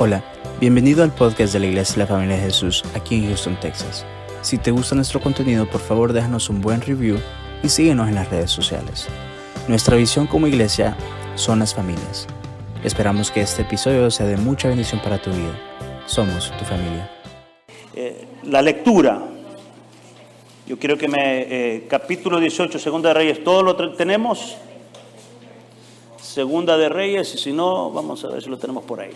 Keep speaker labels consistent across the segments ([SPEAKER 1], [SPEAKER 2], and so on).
[SPEAKER 1] Hola, bienvenido al podcast de la Iglesia de la Familia de Jesús aquí en Houston, Texas. Si te gusta nuestro contenido, por favor déjanos un buen review y síguenos en las redes sociales. Nuestra visión como iglesia son las familias. Esperamos que este episodio sea de mucha bendición para tu vida. Somos tu familia.
[SPEAKER 2] Eh, la lectura. Yo quiero que me... Eh, capítulo 18, Segunda de Reyes, ¿todo lo tenemos? Segunda de Reyes, y si no, vamos a ver si lo tenemos por ahí.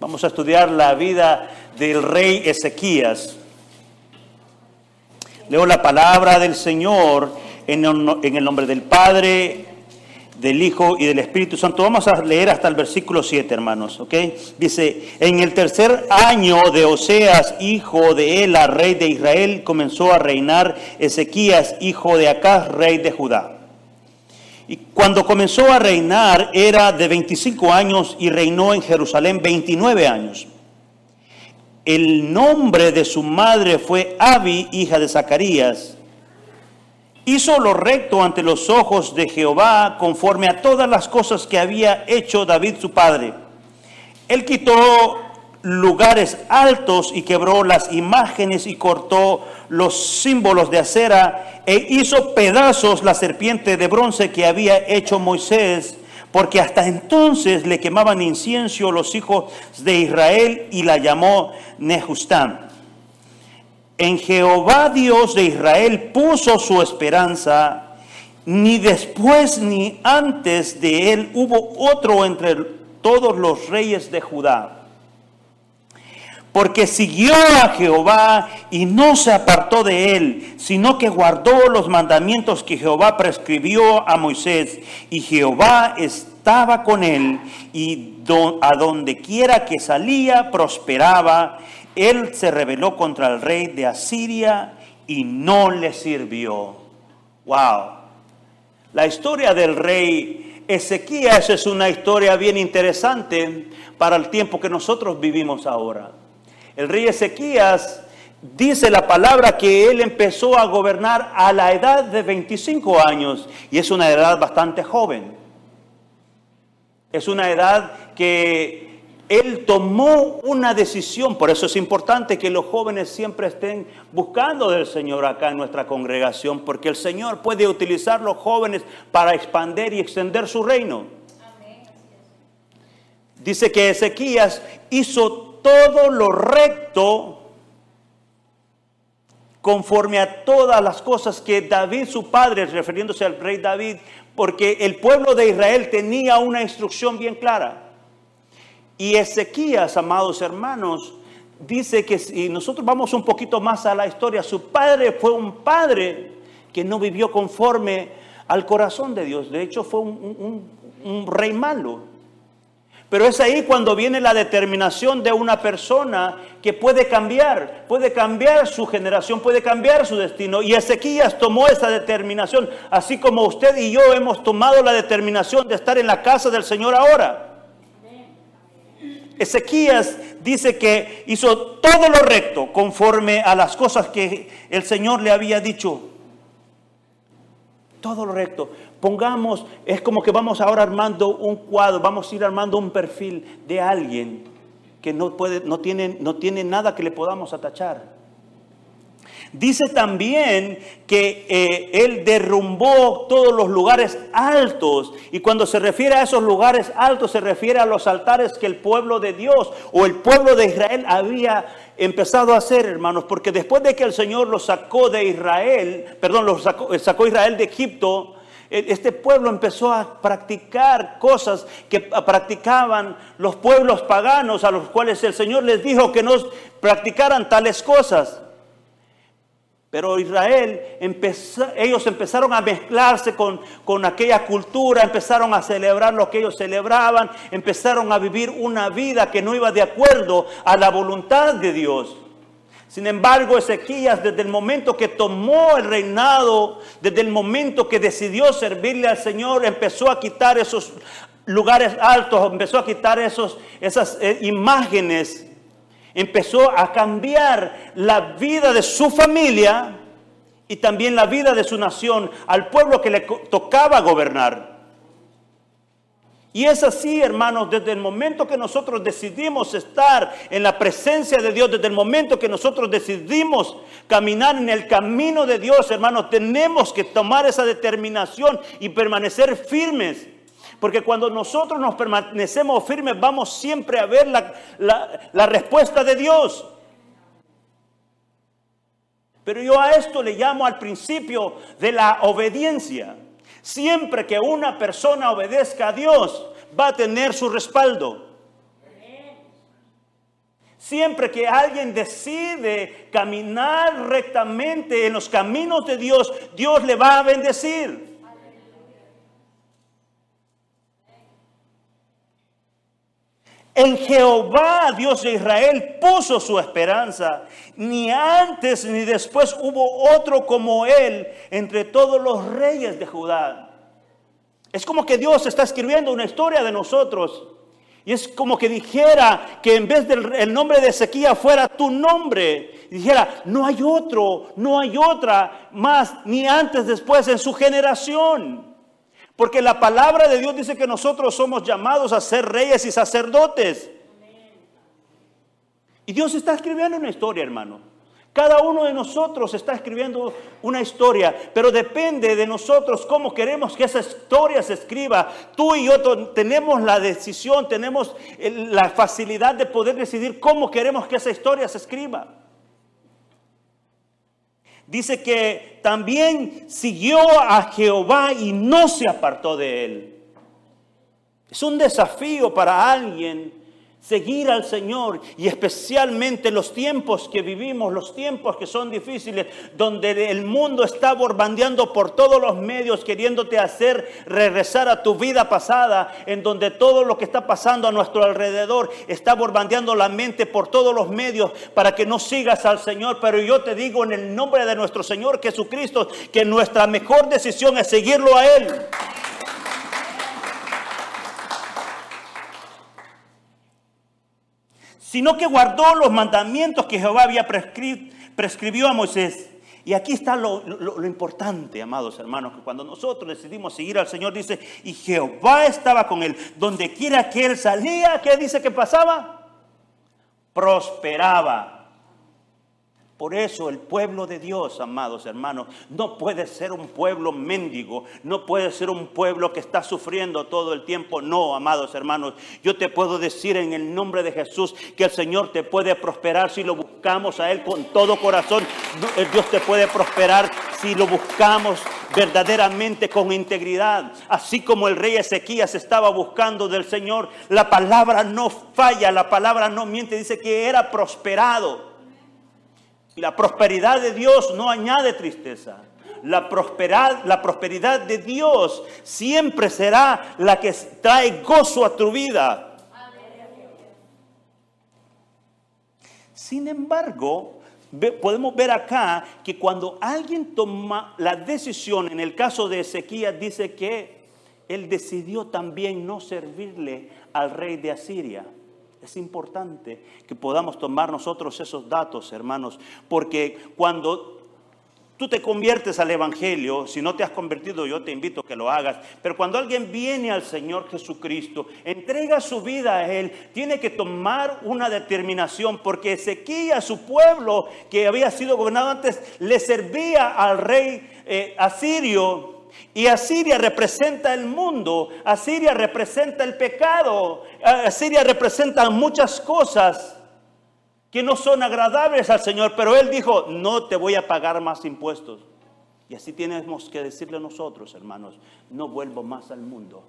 [SPEAKER 2] Vamos a estudiar la vida del rey Ezequías. Leo la palabra del Señor en el nombre del Padre, del Hijo y del Espíritu Santo. Vamos a leer hasta el versículo 7, hermanos, ¿ok? Dice, en el tercer año de Oseas, hijo de Ela, rey de Israel, comenzó a reinar Ezequías, hijo de Acaz, rey de Judá. Y cuando comenzó a reinar era de 25 años y reinó en Jerusalén 29 años. El nombre de su madre fue Abi, hija de Zacarías. Hizo lo recto ante los ojos de Jehová conforme a todas las cosas que había hecho David su padre. Él quitó lugares altos y quebró las imágenes y cortó los símbolos de acera e hizo pedazos la serpiente de bronce que había hecho Moisés, porque hasta entonces le quemaban incienso los hijos de Israel y la llamó Nehustán. En Jehová Dios de Israel puso su esperanza, ni después ni antes de él hubo otro entre todos los reyes de Judá porque siguió a Jehová y no se apartó de él, sino que guardó los mandamientos que Jehová prescribió a Moisés, y Jehová estaba con él, y a donde quiera que salía prosperaba. Él se rebeló contra el rey de Asiria y no le sirvió. Wow. La historia del rey Ezequías es una historia bien interesante para el tiempo que nosotros vivimos ahora. El rey Ezequías dice la palabra que él empezó a gobernar a la edad de 25 años y es una edad bastante joven. Es una edad que él tomó una decisión, por eso es importante que los jóvenes siempre estén buscando del Señor acá en nuestra congregación, porque el Señor puede utilizar los jóvenes para expandir y extender su reino. Dice que Ezequías hizo todo lo recto conforme a todas las cosas que David, su padre, refiriéndose al rey David, porque el pueblo de Israel tenía una instrucción bien clara. Y Ezequías, amados hermanos, dice que si nosotros vamos un poquito más a la historia, su padre fue un padre que no vivió conforme al corazón de Dios. De hecho, fue un, un rey malo. Pero es ahí cuando viene la determinación de una persona que puede cambiar, puede cambiar su generación, puede cambiar su destino. Y Ezequías tomó esa determinación, así como usted y yo hemos tomado la determinación de estar en la casa del Señor ahora. Ezequías dice que hizo todo lo recto conforme a las cosas que el Señor le había dicho. Todo lo recto. Pongamos, es como que vamos ahora armando un cuadro, vamos a ir armando un perfil de alguien que no, puede, no, tiene, no tiene nada que le podamos atachar. Dice también que eh, él derrumbó todos los lugares altos. Y cuando se refiere a esos lugares altos, se refiere a los altares que el pueblo de Dios o el pueblo de Israel había empezado a hacer, hermanos. Porque después de que el Señor los sacó de Israel, perdón, los sacó, sacó Israel de Egipto, e, este pueblo empezó a practicar cosas que practicaban los pueblos paganos a los cuales el Señor les dijo que no practicaran tales cosas. Pero Israel, ellos empezaron a mezclarse con, con aquella cultura, empezaron a celebrar lo que ellos celebraban, empezaron a vivir una vida que no iba de acuerdo a la voluntad de Dios. Sin embargo, Ezequías, desde el momento que tomó el reinado, desde el momento que decidió servirle al Señor, empezó a quitar esos lugares altos, empezó a quitar esos, esas eh, imágenes, empezó a cambiar la vida de su familia y también la vida de su nación al pueblo que le tocaba gobernar. Y es así, hermanos, desde el momento que nosotros decidimos estar en la presencia de Dios, desde el momento que nosotros decidimos caminar en el camino de Dios, hermanos, tenemos que tomar esa determinación y permanecer firmes. Porque cuando nosotros nos permanecemos firmes, vamos siempre a ver la, la respuesta de Dios. Pero yo a esto le llamo al principio de la obediencia. Siempre que una persona obedezca a Dios, va a tener su respaldo. Siempre que alguien decide caminar rectamente en los caminos de Dios, Dios le va a bendecir. En Jehová, Dios de Israel, puso su esperanza. Ni antes ni después hubo otro como él entre todos los reyes de Judá. Es como que Dios está escribiendo una historia de nosotros. Y es como que dijera que en vez del nombre de Ezequiel fuera tu nombre. dijera, no hay otro, no hay otra más, ni antes, después en su generación. Porque la palabra de Dios dice que nosotros somos llamados a ser reyes y sacerdotes. Y Dios está escribiendo una historia, hermano. Cada uno de nosotros está escribiendo una historia, pero depende de nosotros cómo queremos que esa historia se escriba. Tú y yo tenemos la decisión, tenemos la facilidad de poder decidir cómo queremos que esa historia se escriba. Dice que también siguió a Jehová y no se apartó de él. Es un desafío para alguien seguir al Señor y especialmente los tiempos que vivimos, los tiempos que son difíciles, donde el mundo está borbandeando por todos los medios queriéndote hacer regresar a tu vida pasada, en donde todo lo que está pasando a nuestro alrededor está borbandeando la mente por todos los medios para que no sigas al Señor. Pero yo te digo en el nombre de nuestro Señor Jesucristo que nuestra mejor decisión es seguirlo a Él. Sino que guardó los mandamientos que Jehová había prescribió a Moisés. Y aquí está lo, lo, importante, amados hermanos, que cuando nosotros decidimos seguir al Señor, dice, y Jehová estaba con él. Donde quiera que él salía, ¿qué dice que pasaba? Prosperaba. Por eso el pueblo de Dios, amados hermanos, no puede ser un pueblo mendigo, no puede ser un pueblo que está sufriendo todo el tiempo. No, amados hermanos, yo te puedo decir en el nombre de Jesús que el Señor te puede prosperar si lo buscamos a Él con todo corazón. Eh, Dios te puede prosperar si lo buscamos verdaderamente con integridad. Así como el rey Ezequías estaba buscando del Señor, la palabra no falla, la palabra no miente, dice que era prosperado. La prosperidad de Dios no añade tristeza. La prosperidad, la prosperidad de Dios siempre será la que trae gozo a tu vida. Sin embargo, podemos ver acá que cuando alguien toma la decisión, en el caso de Ezequías, dice que él decidió también no servirle al rey de Asiria. Es importante que podamos tomar nosotros esos datos, hermanos, porque cuando tú te conviertes al Evangelio, si no te has convertido, yo te invito a que lo hagas, pero cuando alguien viene al Señor Jesucristo, entrega su vida a Él, tiene que tomar una determinación, porque Ezequiel, su pueblo que había sido gobernado antes, le servía al rey eh, asirio y Asiria representa el mundo, Asiria representa el pecado, Asiria representa muchas cosas que no son agradables al Señor, pero Él dijo, no te voy a pagar más impuestos. Y así tenemos que decirle nosotros, hermanos, no vuelvo más al mundo.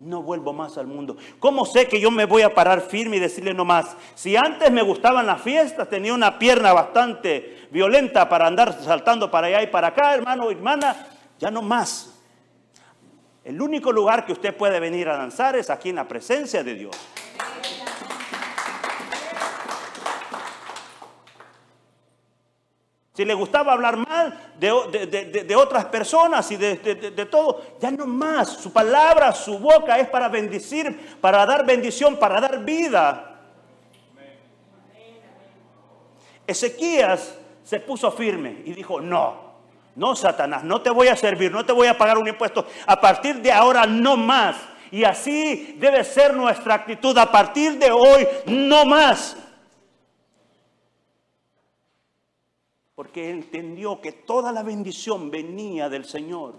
[SPEAKER 2] No vuelvo más al mundo. ¿Cómo sé que yo me voy a parar firme y decirle no más? Si antes me gustaban las fiestas, tenía una pierna bastante violenta para andar saltando para allá y para acá, hermano, hermana, ya no más. El único lugar que usted puede venir a danzar es aquí en la presencia de Dios. Si le gustaba hablar mal de, otras personas y de, todo, ya no más. Su palabra, su boca es para bendecir, para dar bendición, para dar vida. Ezequías se puso firme y dijo, no, No, Satanás, no te voy a servir, no te voy a pagar un impuesto. A partir de ahora no más. Y así debe ser nuestra actitud. A partir de hoy no más. Porque entendió que toda la bendición venía del Señor.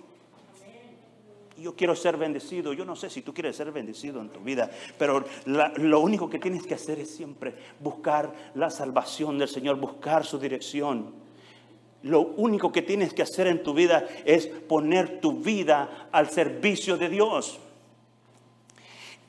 [SPEAKER 2] Y yo quiero ser bendecido. Yo no sé si tú quieres ser bendecido en tu vida, pero lo único que tienes que hacer es siempre buscar la salvación del Señor, buscar su dirección. Lo único que tienes que hacer en tu vida es poner tu vida al servicio de Dios.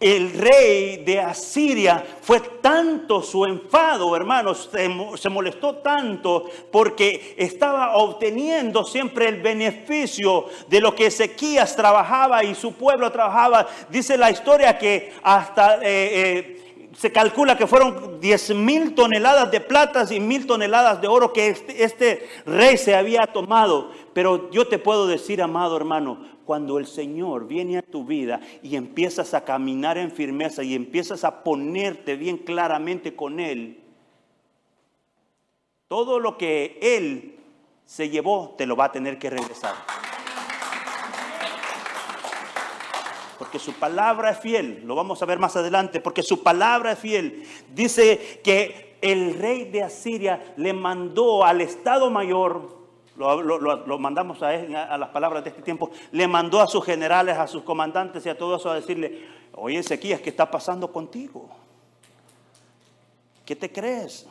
[SPEAKER 2] El rey de Asiria fue tanto su enfado, hermanos, se molestó tanto porque estaba obteniendo siempre el beneficio de lo que Ezequías trabajaba y su pueblo trabajaba. Dice la historia que hasta... Eh, eh, se calcula que fueron 10 mil toneladas de platas y mil toneladas de oro que este, este, rey se había tomado. Pero yo te puedo decir, amado hermano, cuando el Señor viene a tu vida y empiezas a caminar en firmeza y empiezas a ponerte bien claramente con Él, todo lo que Él se llevó te lo va a tener que regresar. Porque su palabra es fiel. Lo vamos a ver más adelante, porque su palabra es fiel. Dice que el rey de Asiria le mandó al Estado Mayor, lo, mandamos a, las palabras de este tiempo, le mandó a sus generales, a sus comandantes y a todos a decirle, oye Ezequías, ¿qué está pasando contigo? ¿Qué te crees?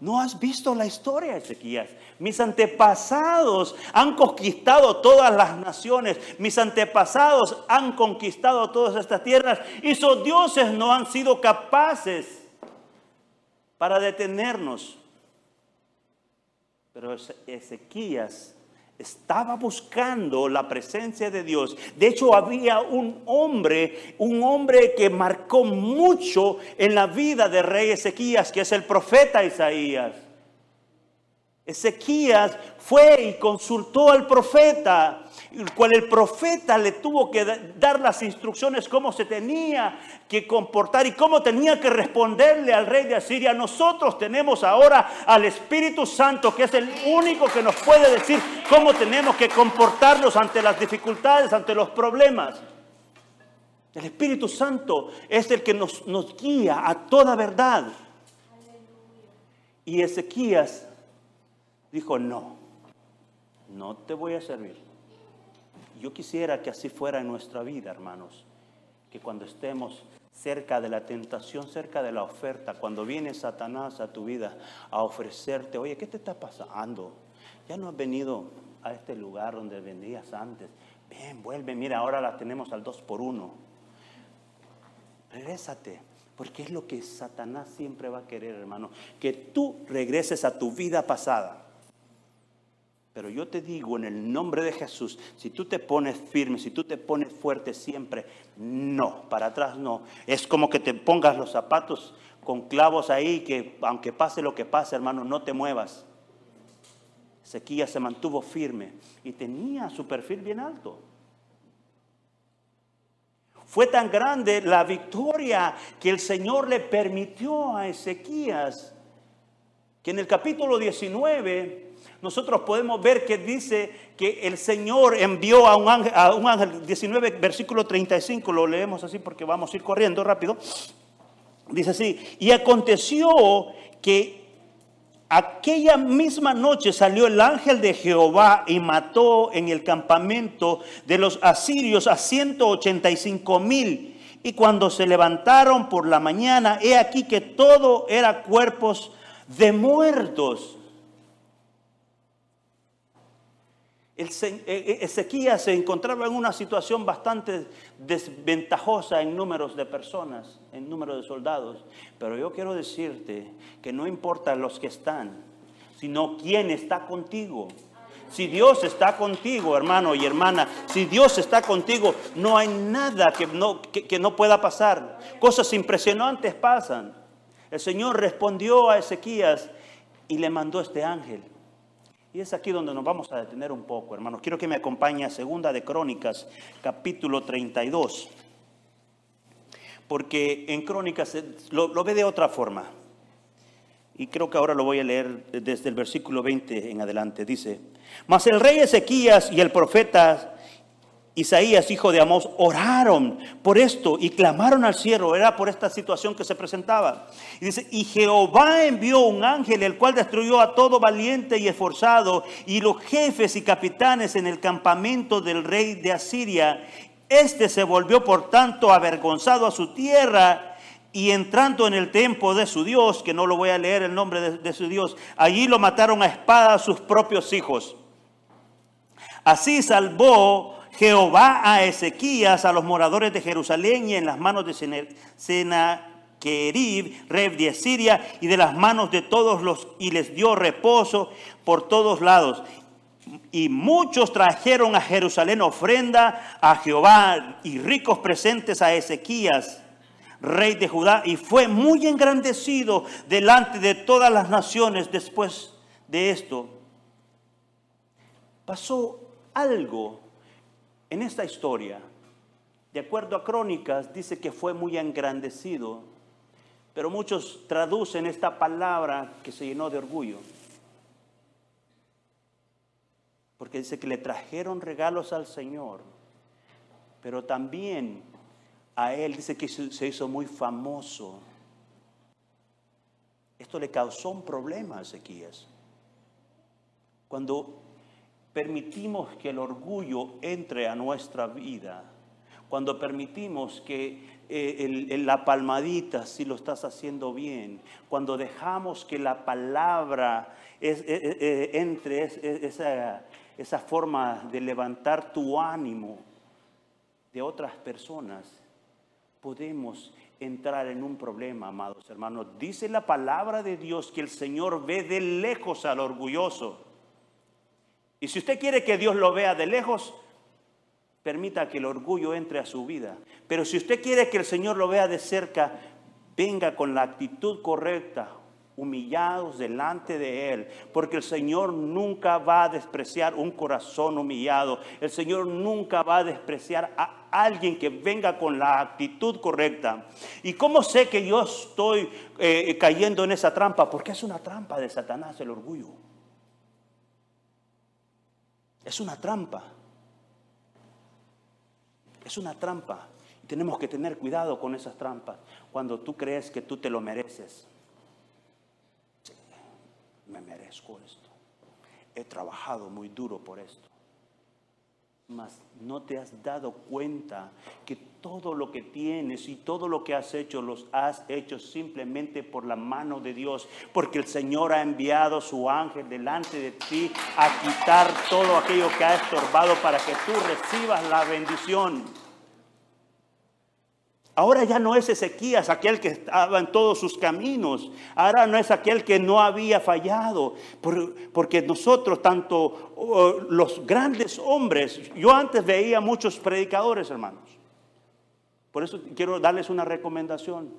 [SPEAKER 2] No has visto la historia, Ezequías. Mis antepasados han conquistado todas las naciones. Mis antepasados han conquistado todas estas tierras. Y sus dioses no han sido capaces para detenernos. Pero Ezequías estaba buscando la presencia de Dios. De hecho, había un hombre, un hombre que marcó mucho en la vida de rey Ezequías, que es el profeta Isaías. Ezequías fue y consultó al profeta, el cual el profeta le tuvo que dar las instrucciones cómo se tenía que comportar y cómo tenía que responderle al rey de Asiria. Nosotros tenemos ahora al Espíritu Santo, que es el único que nos puede decir cómo tenemos que comportarnos ante las dificultades, ante los problemas. El Espíritu Santo es el que nos, nos guía a toda verdad. Y Ezequías dijo, no, no te voy a servir. Yo quisiera que así fuera en nuestra vida, hermanos, que cuando estemos cerca de la tentación, cerca de la oferta, cuando viene Satanás a tu vida a ofrecerte, oye, ¿qué te está pasando? Ya no has venido a este lugar donde vendías antes. Ven, vuelve, mira, ahora la tenemos al dos por uno. Regrésate, porque es lo que Satanás siempre va a querer, hermano, que tú regreses a tu vida pasada. Pero yo te digo en el nombre de Jesús, si tú te pones firme, si tú te pones fuerte siempre, no, para atrás no. Es como que te pongas los zapatos con clavos ahí, que aunque pase lo que pase, hermano, no te muevas. Ezequías se mantuvo firme y tenía su perfil bien alto. Fue tan grande la victoria que el Señor le permitió a Ezequías que en el capítulo 19 nosotros podemos ver que dice que el Señor envió a un ángel, a un ángel 19, versículo 35, lo leemos así porque vamos a ir corriendo rápido. Dice así, y aconteció que aquella misma noche salió el ángel de Jehová y mató en el campamento de los asirios a 185 mil. Y cuando se levantaron por la mañana, he aquí que todo era cuerpos de muertos. Ezequías se encontraba en una situación bastante desventajosa en números de personas, en número de soldados. Pero yo quiero decirte que no importa los que están, sino quién está contigo. Si Dios está contigo, hermano y hermana, si Dios está contigo, no hay nada que no, que no pueda pasar. Cosas impresionantes pasan. El Señor respondió a Ezequías y le mandó este ángel. Y es aquí donde nos vamos a detener un poco, hermanos. Quiero que me acompañe a Segunda de Crónicas, capítulo 32. Porque en Crónicas lo, ve de otra forma. Y creo que ahora lo voy a leer desde el versículo 20 en adelante. Dice, mas el rey Ezequías y el profeta Isaías, hijo de Amós, oraron por esto y clamaron al cielo. Era por esta situación que se presentaba. Y dice, y Jehová envió un ángel, el cual destruyó a todo valiente y esforzado, y los jefes y capitanes en el campamento del rey de Asiria. Este se volvió, por tanto, avergonzado a su tierra y entrando en el templo de su Dios, que no lo voy a leer el nombre de, de su Dios, allí lo mataron a espada a sus propios hijos. Así salvó Jehová a Ezequías, a los moradores de Jerusalén y en las manos de Senaquerib, rey de Siria, y de las manos de todos los, y les dio reposo por todos lados. Y muchos trajeron a Jerusalén ofrenda a Jehová y ricos presentes a Ezequías, rey de Judá, y fue muy engrandecido delante de todas las naciones después de esto. Pasó algo en esta historia, de acuerdo a Crónicas, dice que fue muy engrandecido, pero muchos traducen esta palabra que se llenó de orgullo. Porque dice que le trajeron regalos al Señor, pero también a él dice que se hizo muy famoso. Esto le causó un problema a Ezequías. Cuando permitimos que el orgullo entre a nuestra vida, cuando permitimos que eh, la palmadita, si lo estás haciendo bien, cuando dejamos que la palabra eh, eh, entre esa, esa forma de levantar tu ánimo de otras personas, podemos entrar en un problema, amados hermanos. Dice la palabra de Dios que el Señor ve de lejos al orgulloso y si usted quiere que Dios lo vea de lejos, permita que el orgullo entre a su vida. Pero si usted quiere que el Señor lo vea de cerca, venga con la actitud correcta, humillados delante de Él, porque el Señor nunca va a despreciar un corazón humillado. El Señor nunca va a despreciar a alguien que venga con la actitud correcta. ¿Y cómo sé que yo estoy eh, cayendo en esa trampa? Porque es una trampa de Satanás el orgullo. Es una trampa. Es una trampa. tenemos que tener cuidado con esas trampas. Cuando tú crees que tú te lo mereces. me merezco esto. He trabajado muy duro por esto. Mas no te has dado cuenta que todo lo que tienes y todo lo que has hecho los has hecho simplemente por la mano de Dios, porque el Señor ha enviado su ángel delante de ti a quitar todo aquello que ha estorbado para que tú recibas la bendición. Ahora ya no es Ezequías aquel que estaba en todos sus caminos. Ahora no es aquel que no había fallado. Porque nosotros, tanto oh, los grandes hombres, yo antes veía muchos predicadores, hermanos. Por eso quiero darles una recomendación.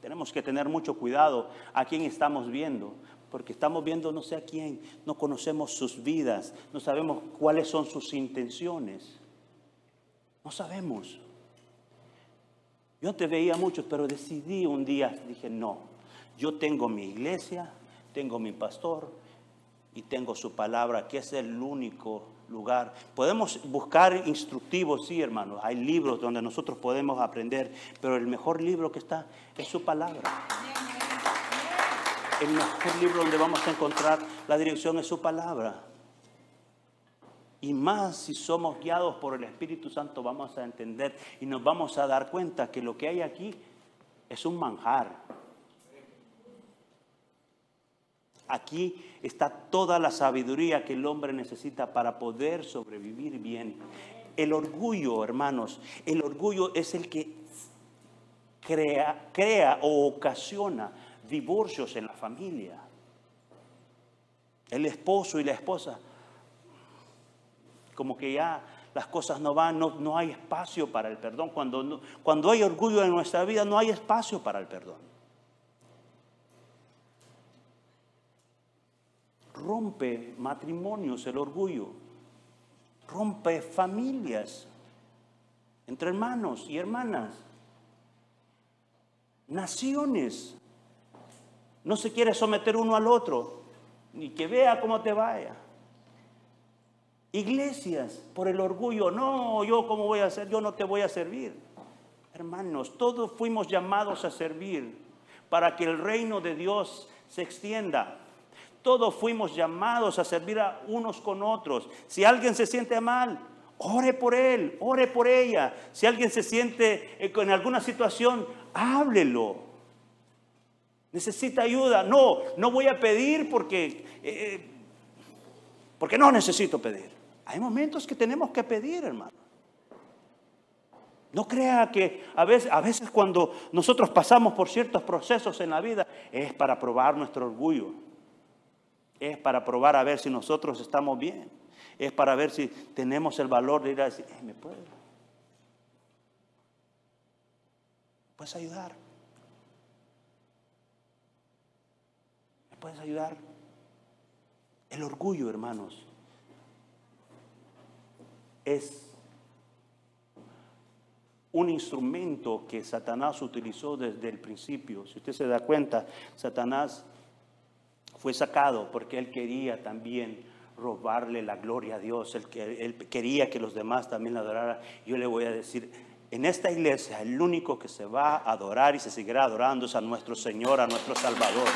[SPEAKER 2] Tenemos que tener mucho cuidado a quién estamos viendo. Porque estamos viendo no sé a quién, no conocemos sus vidas, no sabemos cuáles son sus intenciones. No sabemos. Yo te veía mucho, pero decidí un día, dije, no, yo tengo mi iglesia, tengo mi pastor y tengo su palabra, que es el único lugar. Podemos buscar instructivos, sí, hermanos, hay libros donde nosotros podemos aprender, pero el mejor libro que está es su palabra. El mejor libro donde vamos a encontrar la dirección es su palabra. Y más si somos guiados por el Espíritu Santo vamos a entender y nos vamos a dar cuenta que lo que hay aquí es un manjar. Aquí está toda la sabiduría que el hombre necesita para poder sobrevivir bien. El orgullo, hermanos, el orgullo es el que crea, crea o ocasiona divorcios en la familia. El esposo y la esposa como que ya las cosas no van, no, hay espacio para el perdón. Cuando, cuando hay orgullo en nuestra vida, no hay espacio para el perdón. Rompe matrimonios el orgullo, rompe familias entre hermanos y hermanas, naciones. No se quiere someter uno al otro, ni que vea cómo te vaya. Iglesias, por el orgullo, no, yo cómo voy a hacer, yo no te voy a servir. Hermanos, todos fuimos llamados a servir para que el reino de Dios se extienda. Todos fuimos llamados a servir a unos con otros. Si alguien se siente mal, ore por él, ore por ella. Si alguien se siente en alguna situación, háblelo. Necesita ayuda. No, no voy a pedir porque, eh, porque no necesito pedir. Hay momentos que tenemos que pedir, hermano. No crea que a veces, a veces cuando nosotros pasamos por ciertos procesos en la vida es para probar nuestro orgullo. Es para probar a ver si nosotros estamos bien. Es para ver si tenemos el valor de ir a decir, ¿me puedes? ¿Puedes ayudar? ¿Me puedes ayudar? El orgullo, hermanos, es un instrumento que Satanás utilizó desde el principio. Si usted se da cuenta, Satanás fue sacado porque él quería también robarle la gloria a Dios, él, él quería que los demás también la adoraran. Yo le voy a decir, en esta iglesia el único que se va a adorar y se seguirá adorando es a nuestro Señor, a nuestro Salvador.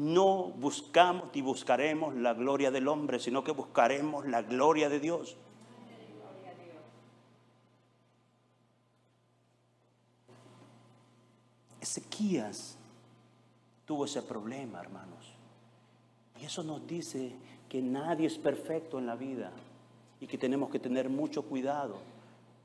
[SPEAKER 2] No buscamos ni buscaremos la gloria del hombre, sino que buscaremos la gloria de Dios. Ezequías tuvo ese problema, hermanos. Y eso nos dice que nadie es perfecto en la vida y que tenemos que tener mucho cuidado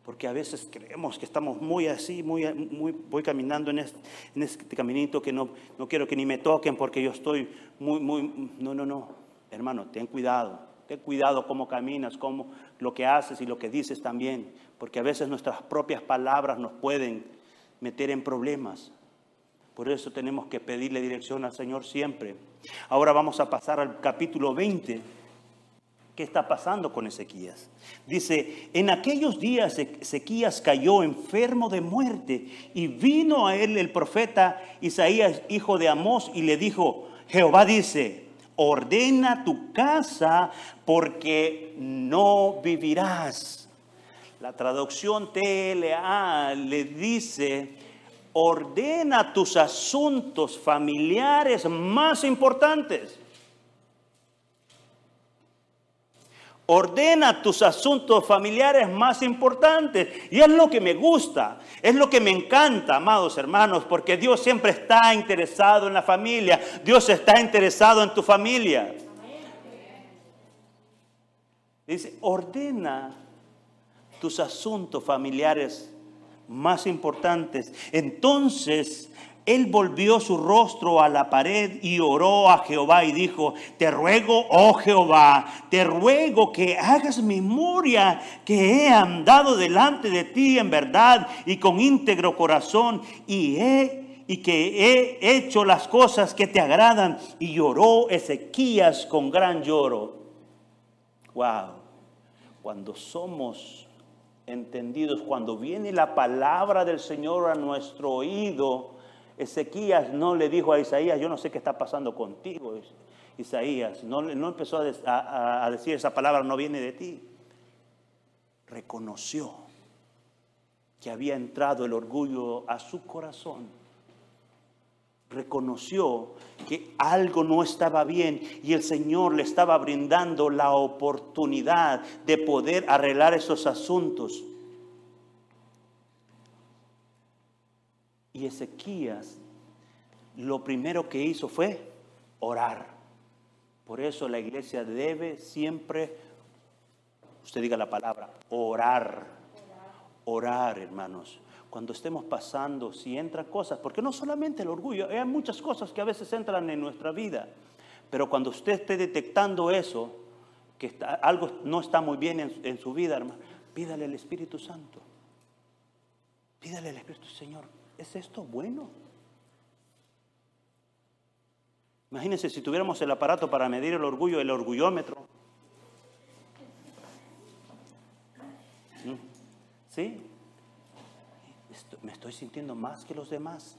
[SPEAKER 2] porque a veces creemos que estamos muy así, muy, muy voy caminando en este, caminito que no, no quiero que ni me toquen porque yo estoy muy, muy, no, no, no, hermano, ten cuidado, ten cuidado cómo caminas, cómo lo que haces y lo que dices también, porque a veces nuestras propias palabras nos pueden meter en problemas. Por eso tenemos que pedirle dirección al Señor siempre. Ahora vamos a pasar al capítulo 20 ¿Qué está pasando con Ezequías? Dice, en aquellos días Ezequías cayó enfermo de muerte y vino a él el profeta Isaías, hijo de Amós, y le dijo, Jehová dice, ordena tu casa porque no vivirás. La traducción TLA le dice, ordena tus asuntos familiares más importantes Ordena tus asuntos familiares más importantes. Y es lo que me gusta, es lo que me encanta, amados hermanos, porque Dios siempre está interesado en la familia. Dios está interesado en tu familia. Dice, ordena tus asuntos familiares más importantes. Entonces él volvió su rostro a la pared y oró a Jehová y dijo, te ruego, oh Jehová, te ruego que hagas memoria que he andado delante de ti en verdad y con íntegro corazón y y que he hecho las cosas que te agradan. Y lloró Ezequías con gran lloro. Wow. Cuando somos entendidos, cuando viene la palabra del Señor a nuestro oído, Ezequías no le dijo a Isaías, yo no sé qué está pasando contigo, Isaías. No, empezó a decir esa palabra, no viene de ti. Reconoció que había entrado el orgullo a su corazón. Reconoció que algo no estaba bien y el Señor le estaba brindando la oportunidad de poder arreglar esos asuntos. Y Ezequías lo primero que hizo fue orar. Por eso la iglesia debe siempre, usted diga la palabra, orar. Orar, hermanos. Cuando estemos pasando, si entran cosas, porque no solamente el orgullo, hay muchas cosas que a veces entran en nuestra vida. Pero cuando usted esté detectando eso, que algo no está muy bien en, en su vida, hermano, pídale al Espíritu Santo. Pídale al Espíritu, Señor, ¿es esto bueno? Imagínense si tuviéramos el aparato para medir el orgullo, el orgullómetro. ¿Mm? ¿Sí? me estoy sintiendo más que los demás.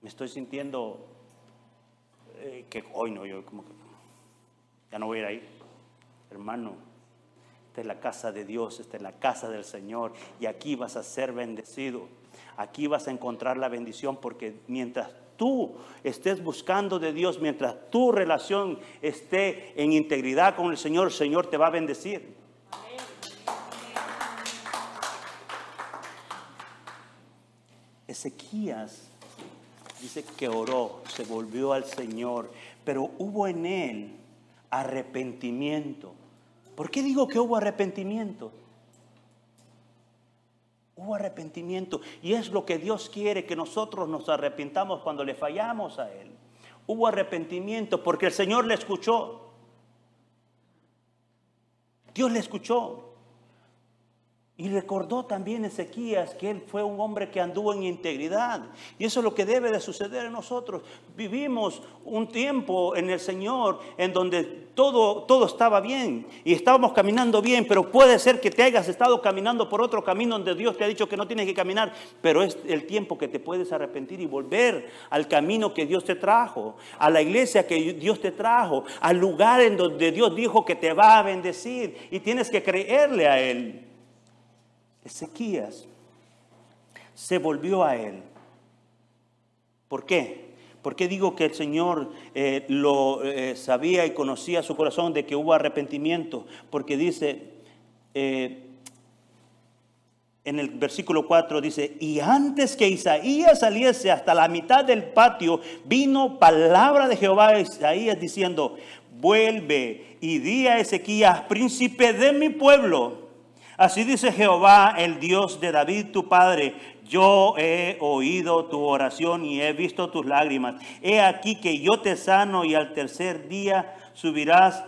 [SPEAKER 2] Me estoy sintiendo eh, que hoy no, yo como que ya no voy a ir ahí. Hermano, esta es la casa de Dios, esta es la casa del Señor y aquí vas a ser bendecido. Aquí vas a encontrar la bendición porque mientras tú estés buscando de Dios, mientras tu relación esté en integridad con el Señor, el Señor te va a bendecir. Ezequías dice que oró, se volvió al Señor, pero hubo en él arrepentimiento. ¿Por qué digo que hubo arrepentimiento? Hubo arrepentimiento y es lo que Dios quiere, que nosotros nos arrepintamos cuando le fallamos a Él. Hubo arrepentimiento porque el Señor le escuchó. Dios le escuchó. Y recordó también Ezequías que él fue un hombre que anduvo en integridad. Y eso es lo que debe de suceder en nosotros. Vivimos un tiempo en el Señor en donde todo, todo estaba bien y estábamos caminando bien, pero puede ser que te hayas estado caminando por otro camino donde Dios te ha dicho que no tienes que caminar, pero es el tiempo que te puedes arrepentir y volver al camino que Dios te trajo, a la iglesia que Dios te trajo, al lugar en donde Dios dijo que te va a bendecir y tienes que creerle a Él. Ezequías se volvió a él. ¿Por qué? ¿Por qué digo que el Señor eh, lo eh, sabía y conocía su corazón de que hubo arrepentimiento? Porque dice, eh, en el versículo 4 dice, y antes que Isaías saliese hasta la mitad del patio, vino palabra de Jehová a Isaías diciendo, vuelve y di a Ezequías, príncipe de mi pueblo Así dice Jehová, el Dios de David, tu padre, yo he oído tu oración y he visto tus lágrimas. He aquí que yo te sano y al tercer día subirás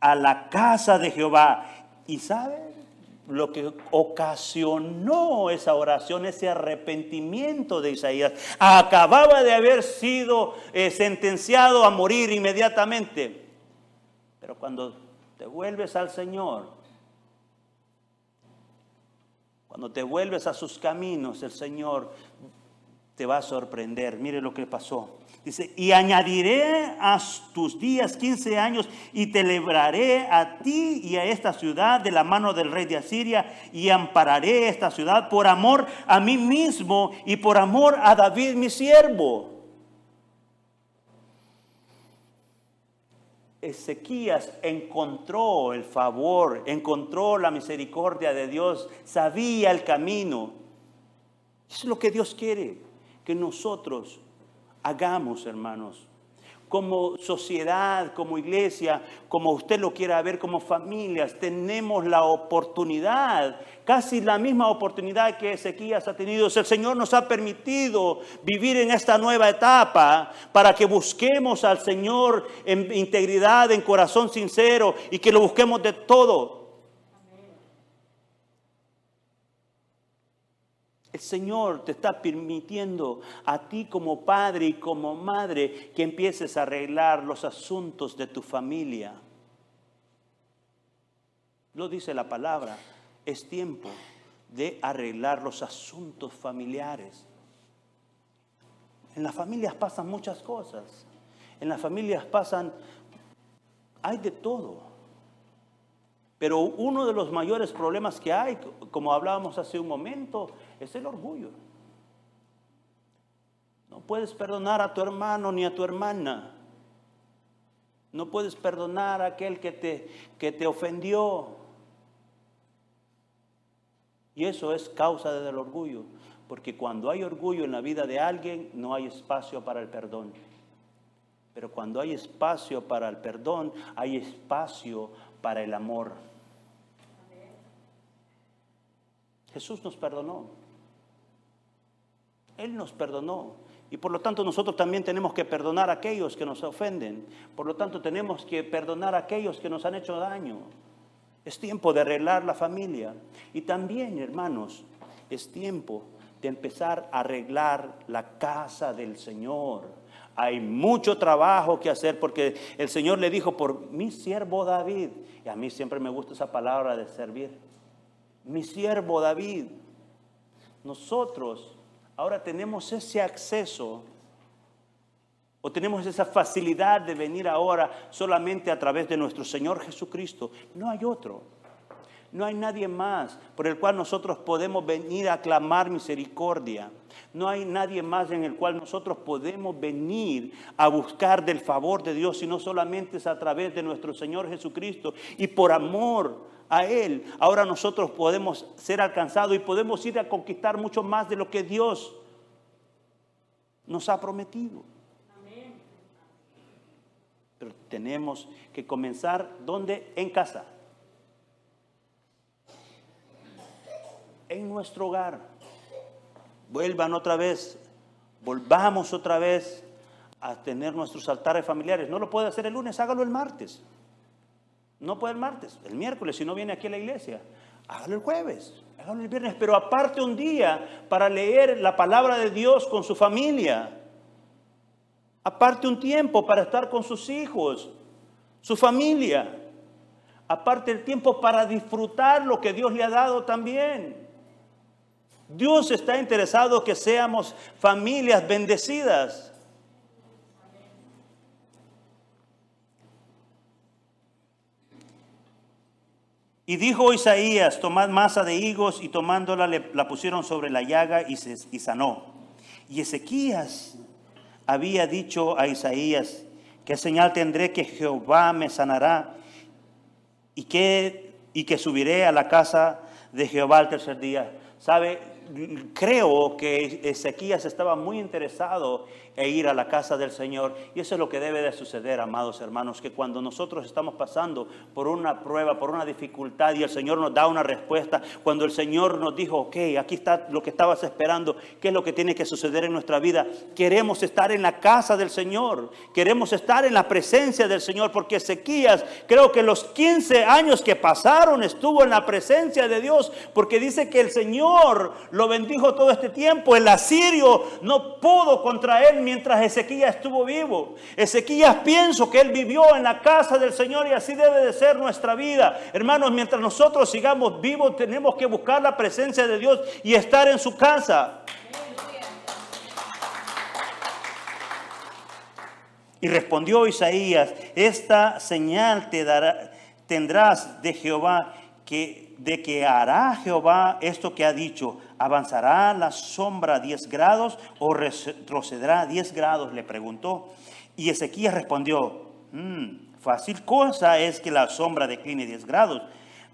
[SPEAKER 2] a la casa de Jehová. ¿Y sabes lo que ocasionó esa oración, ese arrepentimiento de Isaías? Acababa de haber sido eh, sentenciado a morir inmediatamente. Pero cuando te vuelves al Señor, cuando te vuelves a sus caminos, el Señor te va a sorprender. Mire lo que pasó. Dice, y añadiré a tus días 15 años y te a ti y a esta ciudad de la mano del rey de Asiria y ampararé esta ciudad por amor a mí mismo y por amor a David mi siervo. Ezequías encontró el favor, encontró la misericordia de Dios, sabía el camino. Es lo que Dios quiere que nosotros hagamos, hermanos como sociedad, como iglesia, como usted lo quiera ver, como familias, tenemos la oportunidad, casi la misma oportunidad que Ezequías ha tenido. El Señor nos ha permitido vivir en esta nueva etapa para que busquemos al Señor en integridad, en corazón sincero y que lo busquemos de todo. El Señor te está permitiendo a ti como padre y como madre que empieces a arreglar los asuntos de tu familia. Lo dice la palabra, es tiempo de arreglar los asuntos familiares. En las familias pasan muchas cosas. En las familias pasan, hay de todo. Pero uno de los mayores problemas que hay, como hablábamos hace un momento, es el orgullo. No puedes perdonar a tu hermano ni a tu hermana. No puedes perdonar a aquel que te, que te ofendió. Y eso es causa del orgullo. Porque cuando hay orgullo en la vida de alguien, no hay espacio para el perdón. Pero cuando hay espacio para el perdón, hay espacio para el amor. Jesús nos perdonó. Él nos perdonó. Y por lo tanto nosotros también tenemos que perdonar a aquellos que nos ofenden. Por lo tanto tenemos que perdonar a aquellos que nos han hecho daño. Es tiempo de arreglar la familia. Y también, hermanos, es tiempo de empezar a arreglar la casa del Señor. Hay mucho trabajo que hacer porque el Señor le dijo por mi siervo David, y a mí siempre me gusta esa palabra de servir mi siervo David. Nosotros ahora tenemos ese acceso o tenemos esa facilidad de venir ahora solamente a través de nuestro Señor Jesucristo. No hay otro. No hay nadie más por el cual nosotros podemos venir a clamar misericordia. No hay nadie más en el cual nosotros podemos venir a buscar del favor de Dios, sino solamente es a través de nuestro Señor Jesucristo. Y por amor a Él, ahora nosotros podemos ser alcanzados y podemos ir a conquistar mucho más de lo que Dios nos ha prometido. Pero tenemos que comenzar, ¿dónde? En casa. En nuestro hogar. Vuelvan otra vez, volvamos otra vez a tener nuestros altares familiares. No lo puede hacer el lunes, hágalo el martes. No puede el martes, el miércoles, si no viene aquí a la iglesia. Hágalo el jueves, hágalo el viernes, pero aparte un día para leer la palabra de Dios con su familia. Aparte un tiempo para estar con sus hijos, su familia. Aparte el tiempo para disfrutar lo que Dios le ha dado también. Dios está interesado que seamos familias bendecidas. Y dijo Isaías, tomad masa de higos y tomándola la pusieron sobre la llaga y, se, sanó. Y Ezequías había dicho a Isaías, ¿qué señal tendré que Jehová me sanará y que, y que subiré a la casa de Jehová al tercer día? ¿Sabe? Creo que Ezequías estaba muy interesado en ir a la casa del Señor. Y eso es lo que debe de suceder, amados hermanos, que cuando nosotros estamos pasando por una prueba, por una dificultad y el Señor nos da una respuesta, cuando el Señor nos dijo, ok, aquí está lo que estabas esperando, ¿qué es lo que tiene que suceder en nuestra vida? Queremos estar en la casa del Señor, queremos estar en la presencia del Señor, porque Ezequías creo que los 15 años que pasaron estuvo en la presencia de Dios, porque dice que el Señor lo bendijo todo este tiempo. El asirio no pudo contra él mientras Ezequías estuvo vivo. Ezequías pienso que él vivió en la casa del Señor y así debe de ser nuestra vida. Hermanos, mientras nosotros sigamos vivos tenemos que buscar la presencia de Dios y estar en su casa. Y respondió Isaías, esta señal te dará, tendrás de Jehová, que, de que hará Jehová esto que ha dicho ¿Avanzará la sombra 10 grados o retrocederá 10 grados? Le preguntó. Y Ezequías respondió, mm, fácil cosa es que la sombra decline 10 grados,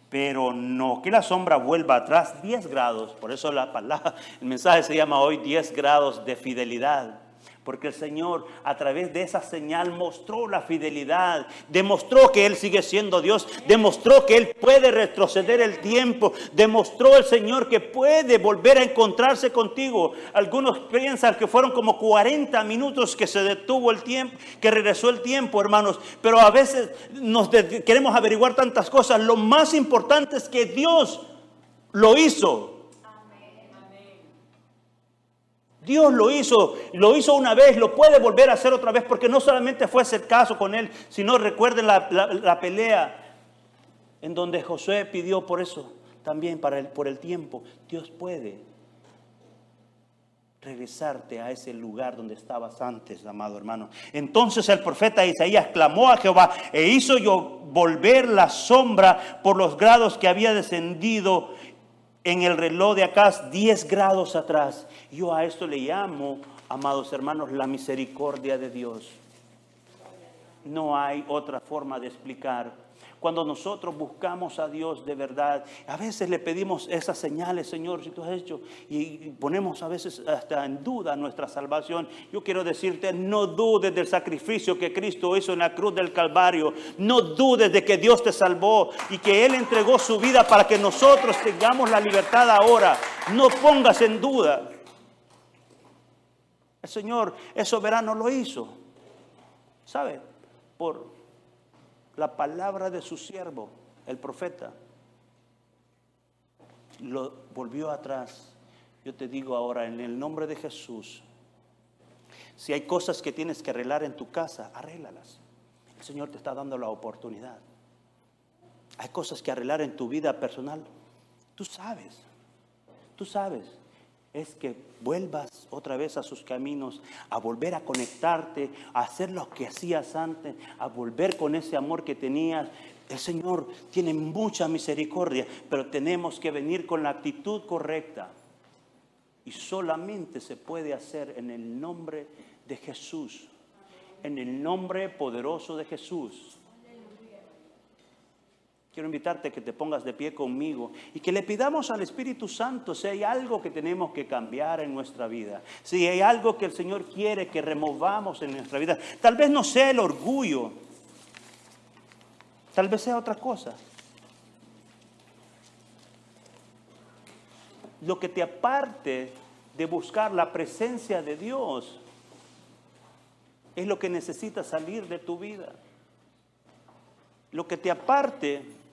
[SPEAKER 2] pero no que la sombra vuelva atrás 10 grados. Por eso la palabra, el mensaje se llama hoy 10 grados de fidelidad. Porque el Señor a través de esa señal mostró la fidelidad, demostró que Él sigue siendo Dios, demostró que Él puede retroceder el tiempo, demostró el Señor que puede volver a encontrarse contigo. Algunos piensan que fueron como 40 minutos que se detuvo el tiempo, que regresó el tiempo, hermanos, pero a veces nos queremos averiguar tantas cosas. Lo más importante es que Dios lo hizo. Dios lo hizo, lo hizo una vez, lo puede volver a hacer otra vez, porque no solamente fue ese caso con él, sino recuerden la, pelea en donde Josué pidió por eso, también para el, por el tiempo. Dios puede regresarte a ese lugar donde estabas antes, amado hermano. Entonces el profeta Isaías clamó a Jehová e hizo yo volver la sombra por los grados que había descendido en el reloj de acá 10 grados atrás. Yo a esto le llamo, amados hermanos, la misericordia de Dios. No hay otra forma de explicar cuando nosotros buscamos a Dios de verdad, a veces le pedimos esas señales, Señor, si tú has hecho, y ponemos a veces hasta en duda nuestra salvación. Yo quiero decirte, no dudes del sacrificio que Cristo hizo en la cruz del Calvario. No dudes de que Dios te salvó y que Él entregó su vida para que nosotros tengamos la libertad ahora. No pongas en duda. El Señor es soberano, lo hizo. ¿Sabe? Por la palabra de su siervo, el profeta, lo volvió atrás. Yo te digo ahora, en el nombre de Jesús, si hay cosas que tienes que arreglar en tu casa, arréglalas. El Señor te está dando la oportunidad. Hay cosas que arreglar en tu vida personal, Tú sabes, tú sabes, es que vuelvas otra vez a sus caminos, a volver a conectarte, a hacer lo que hacías antes, a volver con ese amor que tenías. El Señor tiene mucha misericordia, pero tenemos que venir con la actitud correcta. Y solamente se puede hacer en el nombre de Jesús, en el nombre poderoso de Jesús. Quiero invitarte a que te pongas de pie conmigo y que le pidamos al Espíritu Santo si hay algo que tenemos que cambiar en nuestra vida, si hay algo que el Señor quiere que removamos en nuestra vida. Tal vez no sea el orgullo, tal vez sea otra cosa. Lo que te aparte de buscar la presencia de Dios es lo que necesita salir de tu vida. Lo que te aparte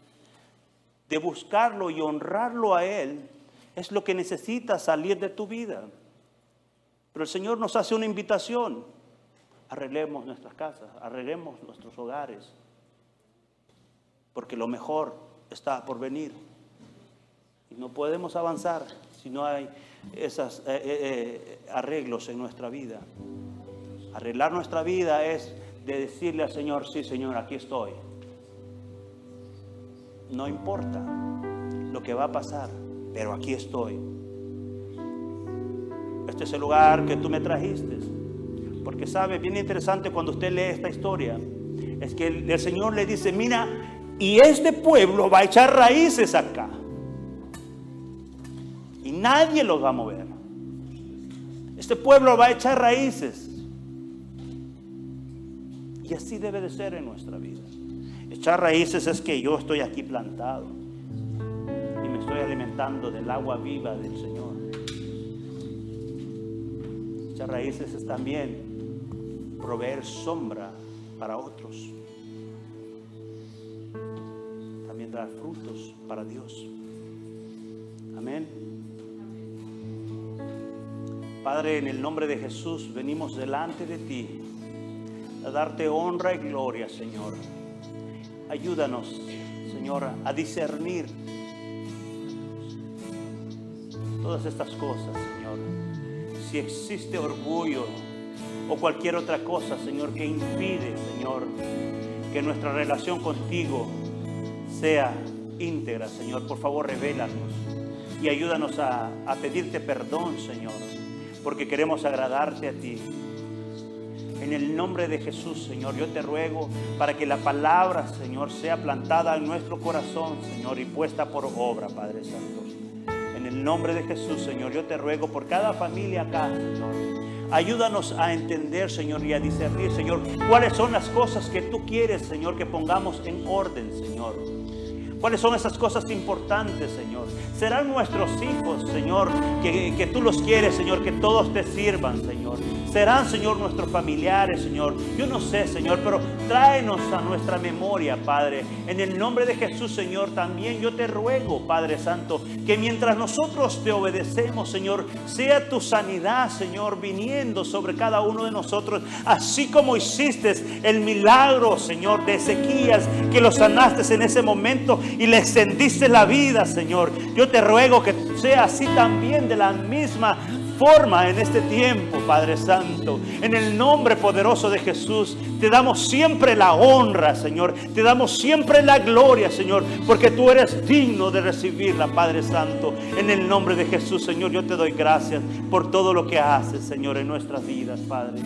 [SPEAKER 2] de buscarlo y honrarlo a Él, es lo que necesita salir de tu vida. Pero el Señor nos hace una invitación. Arreglemos nuestras casas, arreglemos nuestros hogares, porque lo mejor está por venir. Y no podemos avanzar si no hay esos eh, eh, eh, arreglos en nuestra vida. Arreglar nuestra vida es de decirle al Señor, sí Señor, aquí estoy. No importa lo que va a pasar, pero aquí estoy. Este es el lugar que tú me trajiste. Porque sabe, bien interesante cuando usted lee esta historia, es que el, Señor le dice, mira, y este pueblo va a echar raíces acá. Y nadie los va a mover. Este pueblo va a echar raíces. Y así debe de ser en nuestra vida. Echar raíces es que yo estoy aquí plantado y me estoy alimentando del agua viva del Señor. Echar raíces es también proveer sombra para otros. También dar frutos para Dios. Amén. Padre, en el nombre de Jesús venimos delante de ti a darte honra y gloria, Señor. Ayúdanos, Señor, a discernir todas estas cosas, Señor. Si existe orgullo o cualquier otra cosa, Señor, que impide, Señor, que nuestra relación contigo sea íntegra, Señor, por favor, revélanos y ayúdanos a, a pedirte perdón, Señor, porque queremos agradarte a ti. En el nombre de Jesús, Señor, yo te ruego para que la palabra, Señor, sea plantada en nuestro corazón, Señor, y puesta por obra, Padre Santo. En el nombre de Jesús, Señor, yo te ruego por cada familia acá, Señor. Ayúdanos a entender, Señor, y a discernir, Señor, cuáles son las cosas que tú quieres, Señor, que pongamos en orden, Señor. ¿Cuáles son esas cosas importantes, Señor? Serán nuestros hijos, Señor, que, tú los quieres, Señor, que todos te sirvan, Señor. Serán, Señor, nuestros familiares, Señor. Yo no sé, Señor, pero tráenos a nuestra memoria, Padre. En el nombre de Jesús, Señor, también yo te ruego, Padre Santo, que mientras nosotros te obedecemos, Señor, sea tu sanidad, Señor, viniendo sobre cada uno de nosotros, así como hiciste el milagro, Señor, de Ezequías, que lo sanaste en ese momento y le extendiste la vida, Señor. Yo te ruego que sea así también de la misma forma en este tiempo, Padre Santo. En el nombre poderoso de Jesús, te damos siempre la honra, Señor. Te damos siempre la gloria, Señor, porque tú eres digno de recibirla, Padre Santo. En el nombre de Jesús, Señor, yo te doy gracias por todo lo que haces, Señor, en nuestras vidas, Padre.